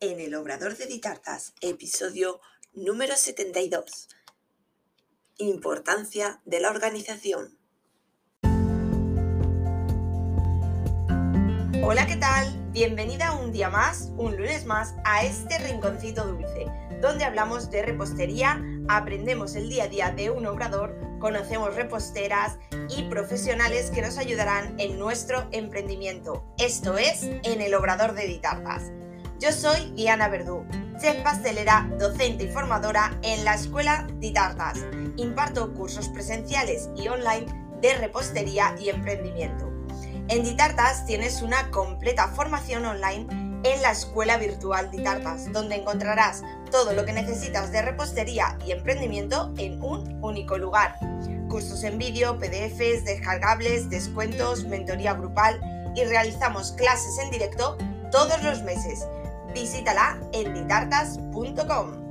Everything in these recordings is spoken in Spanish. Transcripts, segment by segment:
en el Obrador de Ditartas, episodio número 72. Importancia de la organización. Hola, ¿qué tal? Bienvenida un día más, un lunes más, a este rinconcito dulce, donde hablamos de repostería, aprendemos el día a día de un obrador, conocemos reposteras y profesionales que nos ayudarán en nuestro emprendimiento. Esto es en el Obrador de Ditartas. Yo soy Diana Verdú, chef pastelera, docente y formadora en la Escuela Ditartas. Imparto cursos presenciales y online de repostería y emprendimiento. En Ditartas tienes una completa formación online en la Escuela Virtual Ditartas, donde encontrarás todo lo que necesitas de repostería y emprendimiento en un único lugar. Cursos en vídeo, PDFs, descargables, descuentos, mentoría grupal y realizamos clases en directo todos los meses. Visítala en ditartas.com.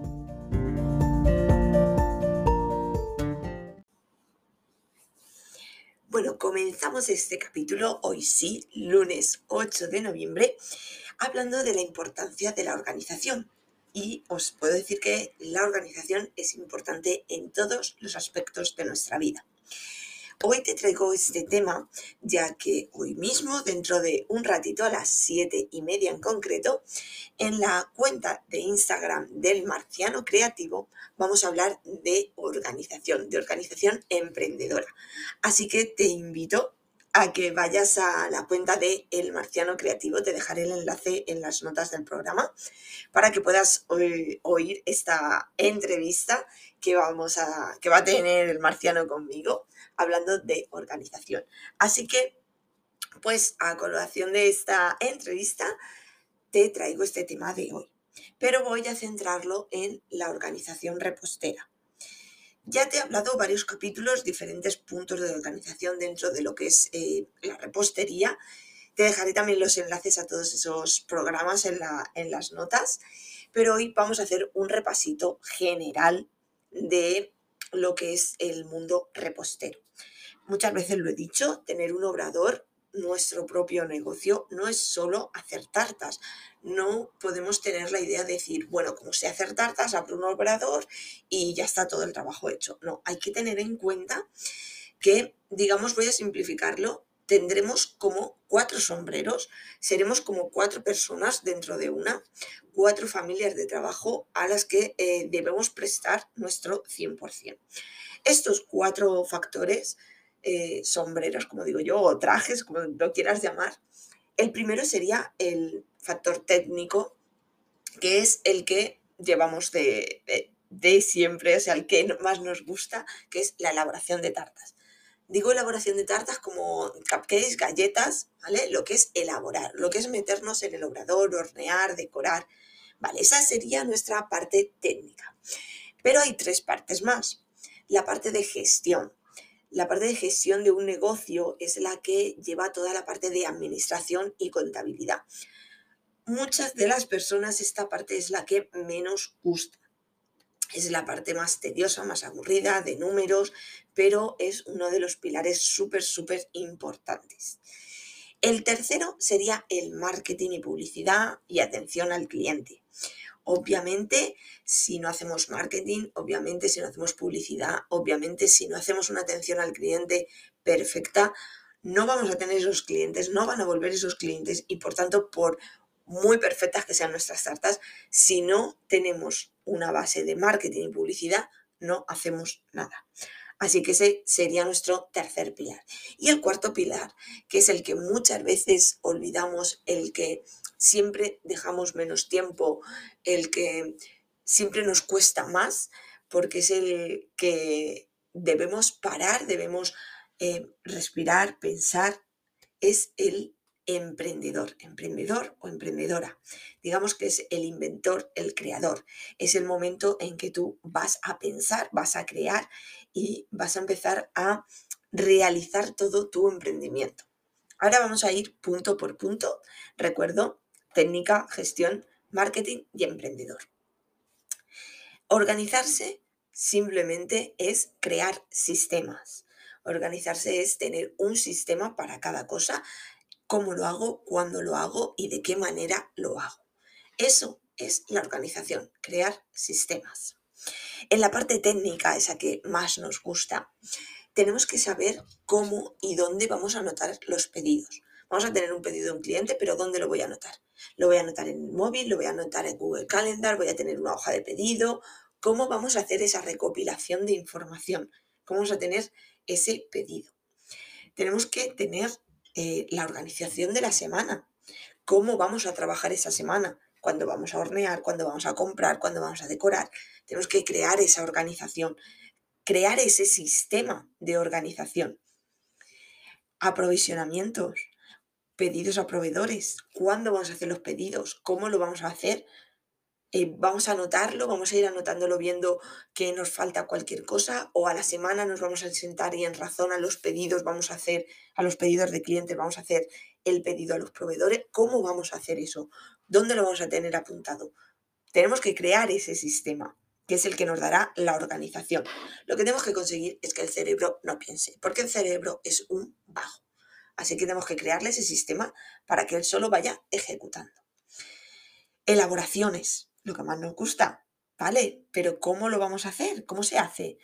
Bueno, comenzamos este capítulo hoy sí, lunes 8 de noviembre, hablando de la importancia de la organización. Y os puedo decir que la organización es importante en todos los aspectos de nuestra vida. Hoy te traigo este tema, ya que hoy mismo, dentro de un ratito, a las siete y media en concreto, en la cuenta de Instagram del Marciano Creativo, vamos a hablar de organización, de organización emprendedora. Así que te invito a que vayas a la cuenta de El Marciano Creativo. Te dejaré el enlace en las notas del programa para que puedas oír esta entrevista que, vamos a, que va a tener el Marciano conmigo hablando de organización. Así que, pues a colación de esta entrevista, te traigo este tema de hoy. Pero voy a centrarlo en la organización repostera. Ya te he hablado varios capítulos, diferentes puntos de organización dentro de lo que es eh, la repostería. Te dejaré también los enlaces a todos esos programas en, en las notas. Pero hoy vamos a hacer un repasito general de lo que es el mundo repostero. Muchas veces lo he dicho, tener un obrador, nuestro propio negocio, no es solo hacer tartas. No podemos tener la idea de decir, bueno, como sé hacer tartas, abro un obrador y ya está todo el trabajo hecho. No, hay que tener en cuenta que, digamos, voy a simplificarlo, tendremos como cuatro sombreros, seremos como cuatro personas dentro de una, cuatro familias de trabajo a las que eh, debemos prestar nuestro 100%. Estos cuatro factores, eh, sombreros, como digo yo, o trajes, como lo quieras llamar, el primero sería el factor técnico, que es el que llevamos de, de siempre, o sea, el que más nos gusta, que es la elaboración de tartas. Digo elaboración de tartas como cupcakes, galletas, ¿vale? Lo que es elaborar, lo que es meternos en el obrador, hornear, decorar. Vale, esa sería nuestra parte técnica. Pero hay tres partes más. La parte de gestión. La parte de gestión de un negocio es la que lleva toda la parte de administración y contabilidad. Muchas de las personas esta parte es la que menos gusta es la parte más tediosa, más aburrida, de números, pero es uno de los pilares súper, súper importantes. El tercero sería el marketing y publicidad y atención al cliente. Obviamente, si no hacemos marketing, obviamente si no hacemos publicidad, obviamente si no hacemos una atención al cliente perfecta, no vamos a tener esos clientes, no van a volver esos clientes y por tanto, por muy perfectas que sean nuestras tartas, si no tenemos una base de marketing y publicidad, no hacemos nada. Así que ese sería nuestro tercer pilar. Y el cuarto pilar, que es el que muchas veces olvidamos, el que siempre dejamos menos tiempo, el que siempre nos cuesta más, porque es el que debemos parar, debemos eh, respirar, pensar, es el emprendedor, emprendedor o emprendedora. Digamos que es el inventor, el creador. Es el momento en que tú vas a pensar, vas a crear y vas a empezar a realizar todo tu emprendimiento. Ahora vamos a ir punto por punto. Recuerdo, técnica, gestión, marketing y emprendedor. Organizarse simplemente es crear sistemas. Organizarse es tener un sistema para cada cosa cómo lo hago, cuándo lo hago y de qué manera lo hago. Eso es la organización, crear sistemas. En la parte técnica, esa que más nos gusta, tenemos que saber cómo y dónde vamos a anotar los pedidos. Vamos a tener un pedido de un cliente, pero ¿dónde lo voy a anotar? Lo voy a anotar en el móvil, lo voy a anotar en Google Calendar, voy a tener una hoja de pedido. ¿Cómo vamos a hacer esa recopilación de información? ¿Cómo vamos a tener ese pedido? Tenemos que tener eh, la organización de la semana. ¿Cómo vamos a trabajar esa semana? cuando vamos a hornear, cuando vamos a comprar, cuando vamos a decorar. Tenemos que crear esa organización, crear ese sistema de organización. Aprovisionamientos, pedidos a proveedores, cuándo vamos a hacer los pedidos, cómo lo vamos a hacer. Eh, vamos a anotarlo, vamos a ir anotándolo viendo que nos falta cualquier cosa o a la semana nos vamos a sentar y en razón a los pedidos vamos a hacer, a los pedidos de clientes vamos a hacer el pedido a los proveedores. ¿Cómo vamos a hacer eso? ¿Dónde lo vamos a tener apuntado? Tenemos que crear ese sistema, que es el que nos dará la organización. Lo que tenemos que conseguir es que el cerebro no piense, porque el cerebro es un bajo. Así que tenemos que crearle ese sistema para que él solo vaya ejecutando. Elaboraciones, lo que más nos gusta, ¿vale? Pero ¿cómo lo vamos a hacer? ¿Cómo se hace?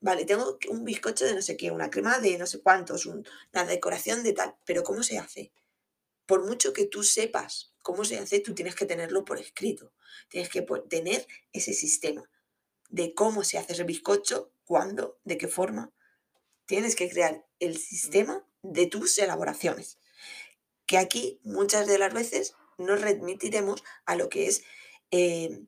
Vale, tengo un bizcocho de no sé qué, una crema de no sé cuántos, una decoración de tal, pero ¿cómo se hace? Por mucho que tú sepas cómo se hace, tú tienes que tenerlo por escrito. Tienes que tener ese sistema de cómo se hace ese bizcocho, cuándo, de qué forma. Tienes que crear el sistema de tus elaboraciones. Que aquí muchas de las veces nos remitiremos a lo que es eh,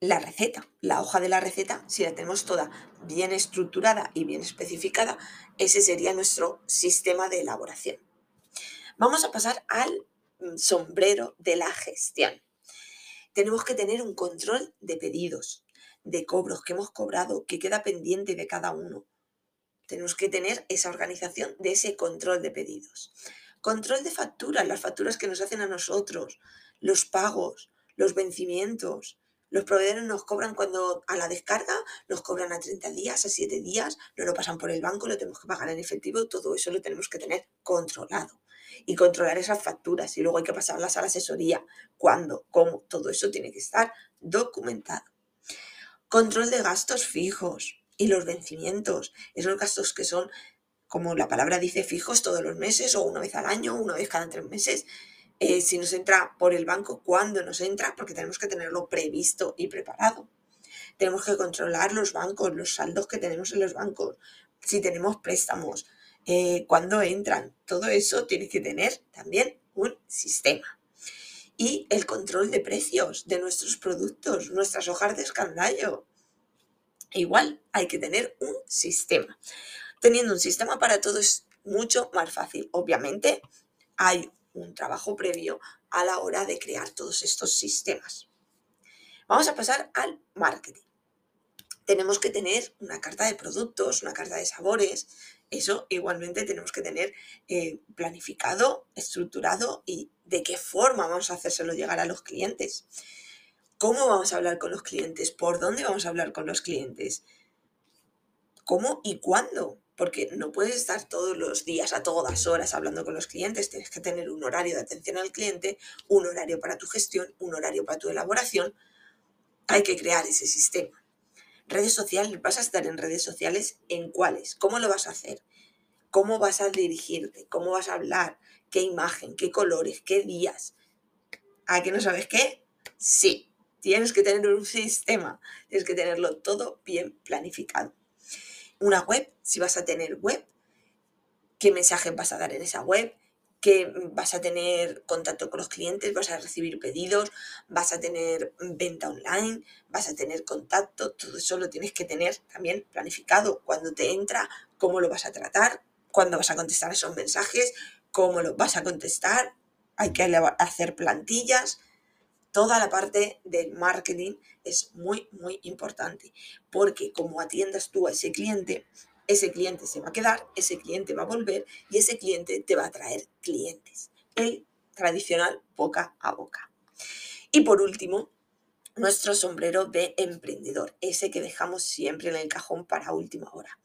la receta. La hoja de la receta, si la tenemos toda bien estructurada y bien especificada, ese sería nuestro sistema de elaboración. Vamos a pasar al mm, sombrero de la gestión. Tenemos que tener un control de pedidos, de cobros que hemos cobrado, que queda pendiente de cada uno. Tenemos que tener esa organización de ese control de pedidos. Control de facturas, las facturas que nos hacen a nosotros, los pagos, los vencimientos. Los proveedores nos cobran cuando a la descarga, nos cobran a 30 días, a 7 días, no lo pasan por el banco, lo tenemos que pagar en efectivo, todo eso lo tenemos que tener controlado y controlar esas facturas y luego hay que pasarlas a la asesoría. ¿Cuándo? ¿Cómo? Todo eso tiene que estar documentado. Control de gastos fijos y los vencimientos. Esos gastos que son, como la palabra dice, fijos todos los meses o una vez al año, una vez cada tres meses. Eh, si nos entra por el banco, ¿cuándo nos entra? Porque tenemos que tenerlo previsto y preparado. Tenemos que controlar los bancos, los saldos que tenemos en los bancos, si tenemos préstamos, eh, cuando entran. Todo eso tiene que tener también un sistema. Y el control de precios de nuestros productos, nuestras hojas de escandallo. Igual hay que tener un sistema. Teniendo un sistema para todo es mucho más fácil. Obviamente hay un trabajo previo a la hora de crear todos estos sistemas. Vamos a pasar al marketing. Tenemos que tener una carta de productos, una carta de sabores, eso igualmente tenemos que tener eh, planificado, estructurado y de qué forma vamos a hacérselo llegar a los clientes. ¿Cómo vamos a hablar con los clientes? ¿Por dónde vamos a hablar con los clientes? ¿Cómo y cuándo? Porque no puedes estar todos los días, a todas horas, hablando con los clientes. Tienes que tener un horario de atención al cliente, un horario para tu gestión, un horario para tu elaboración. Hay que crear ese sistema. Redes sociales, vas a estar en redes sociales, ¿en cuáles? ¿Cómo lo vas a hacer? ¿Cómo vas a dirigirte? ¿Cómo vas a hablar? ¿Qué imagen? ¿Qué colores? ¿Qué días? ¿A qué no sabes qué? Sí, tienes que tener un sistema, tienes que tenerlo todo bien planificado. Una web, si vas a tener web, ¿qué mensajes vas a dar en esa web? que vas a tener contacto con los clientes, vas a recibir pedidos, vas a tener venta online, vas a tener contacto, todo eso lo tienes que tener también planificado. Cuando te entra, cómo lo vas a tratar, cuándo vas a contestar esos mensajes, cómo lo vas a contestar, hay que hacer plantillas. Toda la parte del marketing es muy, muy importante, porque como atiendas tú a ese cliente, ese cliente se va a quedar, ese cliente va a volver y ese cliente te va a traer clientes. El tradicional boca a boca. Y por último, nuestro sombrero de emprendedor, ese que dejamos siempre en el cajón para última hora.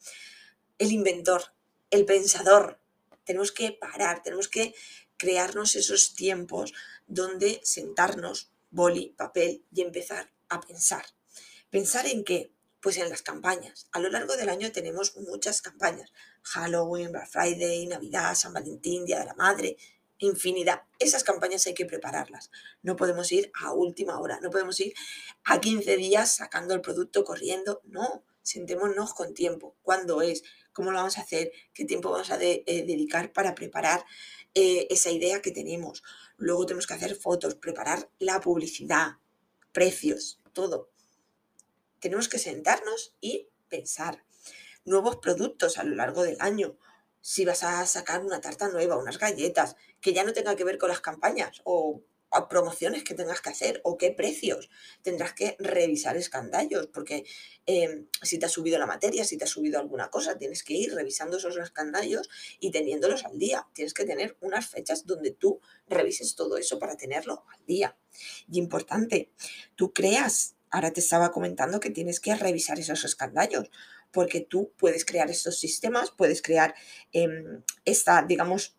El inventor, el pensador. Tenemos que parar, tenemos que crearnos esos tiempos donde sentarnos boli, papel y empezar a pensar. ¿Pensar en qué? Pues en las campañas. A lo largo del año tenemos muchas campañas. Halloween, Black Friday, Navidad, San Valentín, Día de la Madre, infinidad. Esas campañas hay que prepararlas. No podemos ir a última hora, no podemos ir a 15 días sacando el producto corriendo. No, sentémonos con tiempo. ¿Cuándo es? ¿Cómo lo vamos a hacer? ¿Qué tiempo vamos a eh, dedicar para preparar eh, esa idea que tenemos? Luego tenemos que hacer fotos, preparar la publicidad, precios, todo. Tenemos que sentarnos y pensar. Nuevos productos a lo largo del año si vas a sacar una tarta nueva, unas galletas, que ya no tenga que ver con las campañas o, promociones que tengas que hacer o qué precios. Tendrás que revisar escandallos porque em, si te ha subido la materia, si te ha subido alguna cosa, tienes que ir revisando esos escandallos y teniéndolos al día. Tienes que tener unas fechas donde tú revises todo eso para tenerlo al día. Y importante, tú creas, ahora te estaba comentando que tienes que revisar esos escandallos porque tú puedes crear estos sistemas, puedes crear em, esta, digamos,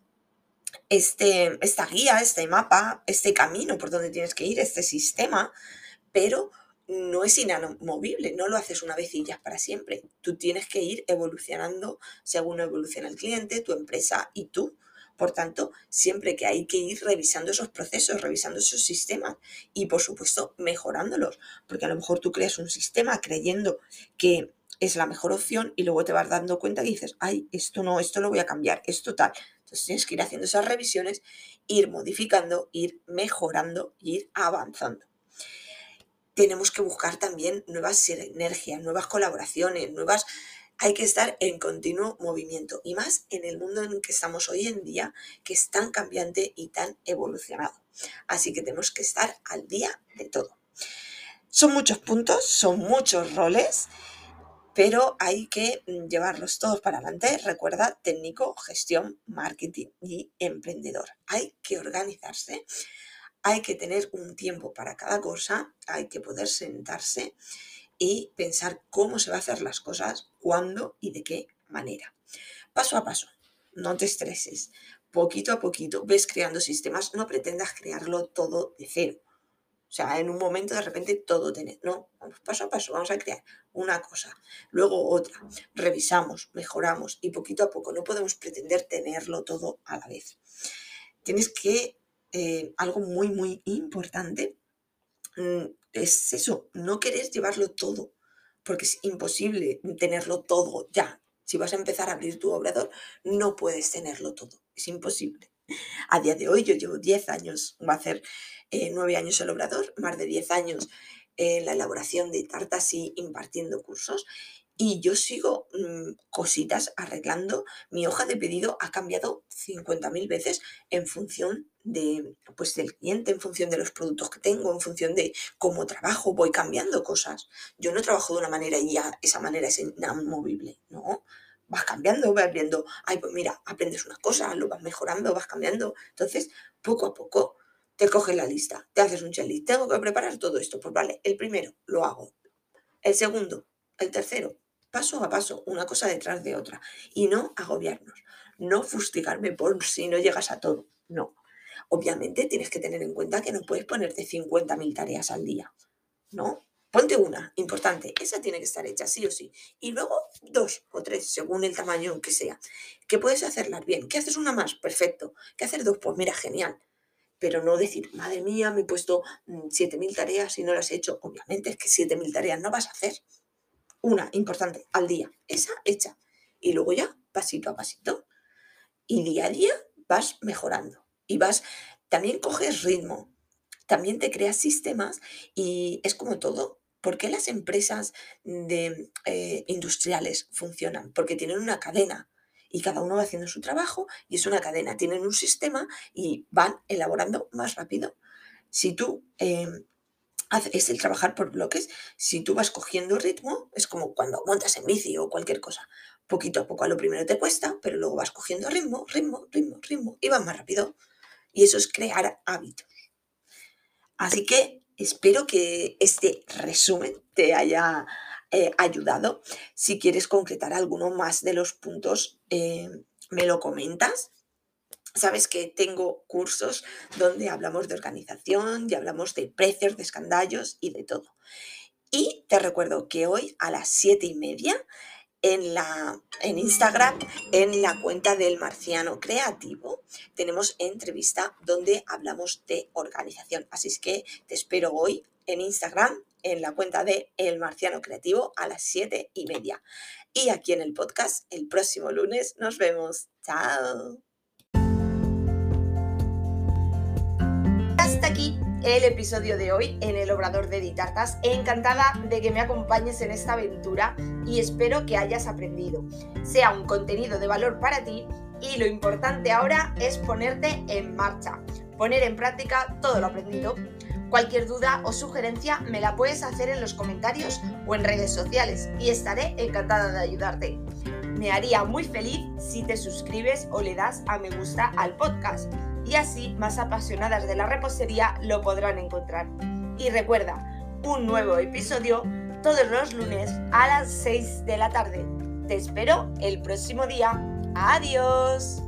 este, esta guía, este mapa, este camino por donde tienes que ir, este sistema, pero no es inamovible, no lo haces una vez y ya para siempre. Tú tienes que ir evolucionando según evoluciona el cliente, tu empresa y tú. Por tanto, siempre que hay que ir revisando esos procesos, revisando esos sistemas y, por supuesto, mejorándolos. Porque a lo mejor tú creas un sistema creyendo que es la mejor opción y luego te vas dando cuenta y dices, ay, esto no, esto lo voy a cambiar, esto tal. Entonces tienes que ir haciendo esas revisiones, ir modificando, ir mejorando, ir avanzando. Tenemos que buscar también nuevas sinergias, nuevas colaboraciones, nuevas... Hay que estar en continuo movimiento y más en el mundo en el que estamos hoy en día, que es tan cambiante y tan evolucionado. Así que tenemos que estar al día de todo. Son muchos puntos, son muchos roles pero hay que mm, llevarlos todos para adelante. Recuerda, técnico, gestión, marketing y emprendedor. Hay que organizarse, hay que tener un tiempo para cada cosa, hay que poder sentarse y pensar cómo se va a hacer las cosas, cuándo y de qué manera. Paso a paso, no te estreses. Poquito a poquito ves creando sistemas, no pretendas crearlo todo de cero o sea, en un momento de repente todo tener, no, vamos paso a paso, vamos a crear una cosa, luego otra, revisamos, mejoramos y poquito a poco, no podemos pretender tenerlo todo a la vez. Tienes que, eh, algo muy, muy importante, mm, es eso, no querés llevarlo todo, porque es imposible tenerlo todo ya. Si vas a empezar a abrir tu obrador, no puedes tenerlo todo, es imposible. A día de hoy yo llevo 10 años, va a hacer eh, nueve años el obrador, más de diez años en la elaboración de tartas y impartiendo cursos. Y yo sigo mm, cositas arreglando. Mi hoja de pedido ha cambiado 50.000 veces en función de, pues, del cliente, en función de los productos que tengo, en función de cómo trabajo, voy cambiando cosas. Yo no trabajo de una manera y ya esa manera es inamovible, ¿no? Vas cambiando, vas viendo, ay, pues mira, aprendes una cosa, lo vas mejorando, vas cambiando. Entonces, poco a poco te coges la lista, te haces un checklist, tengo que preparar todo esto, pues vale, el primero lo hago, el segundo, el tercero, paso a paso, una cosa detrás de otra, y no agobiarnos, no fustigarme por si no llegas a todo, no. Obviamente tienes que tener en cuenta que no puedes ponerte 50.000 tareas al día, ¿no? Ponte una, importante, esa tiene que estar hecha, sí o sí. Y luego dos o tres, según el tamaño que sea. Que puedes hacerlas bien. ¿Qué haces una más? Perfecto. ¿Qué hacer dos? Pues mira, genial pero no decir, madre mía, me he puesto 7.000 mm, tareas y no las he hecho. Obviamente es que 7.000 tareas no vas a hacer. Una importante al día, esa hecha. Y luego ya, pasito a pasito. Y día a día vas mejorando. Y vas, también coges ritmo, también te creas sistemas y es como todo. ¿Por qué las empresas de, eh, industriales funcionan? Porque tienen una cadena y cada uno va haciendo su trabajo y es una cadena, tienen un sistema y van elaborando más rápido. Si tú em, haces el trabajar por bloques, si tú vas cogiendo ritmo, es como cuando montas en bici o cualquier cosa. Poquito a poco a lo primero te cuesta, pero luego vas cogiendo ritmo, ritmo, ritmo, ritmo y vas más rápido. Y eso es crear hábitos. Así que espero que este resumen te haya eh, ayudado. Si quieres concretar alguno más de los puntos, eh, me lo comentas. Sabes que tengo cursos donde hablamos de organización y hablamos de precios, de escandallos y de todo. Y te recuerdo que hoy a las siete y media en, la, en Instagram, en la cuenta del Marciano Creativo, tenemos entrevista donde hablamos de organización. Así es que te espero hoy en Instagram, en la cuenta de El Marciano Creativo, a las siete y media. Y aquí en el podcast, el próximo lunes, nos vemos. Chao. Hasta aquí el episodio de hoy en el Obrador de Ditartas. Encantada de que me acompañes en esta aventura y espero que hayas aprendido. Sea un contenido de valor para ti y lo importante ahora es ponerte en marcha, poner en práctica todo lo aprendido. Cualquier duda o sugerencia me la puedes hacer en los comentarios o en redes sociales y estaré encantada de ayudarte. Me haría muy feliz si te suscribes o le das a me gusta al podcast y así más apasionadas de la repostería lo podrán encontrar. Y recuerda, un nuevo episodio todos los lunes a las 6 de la tarde. Te espero el próximo día. Adiós.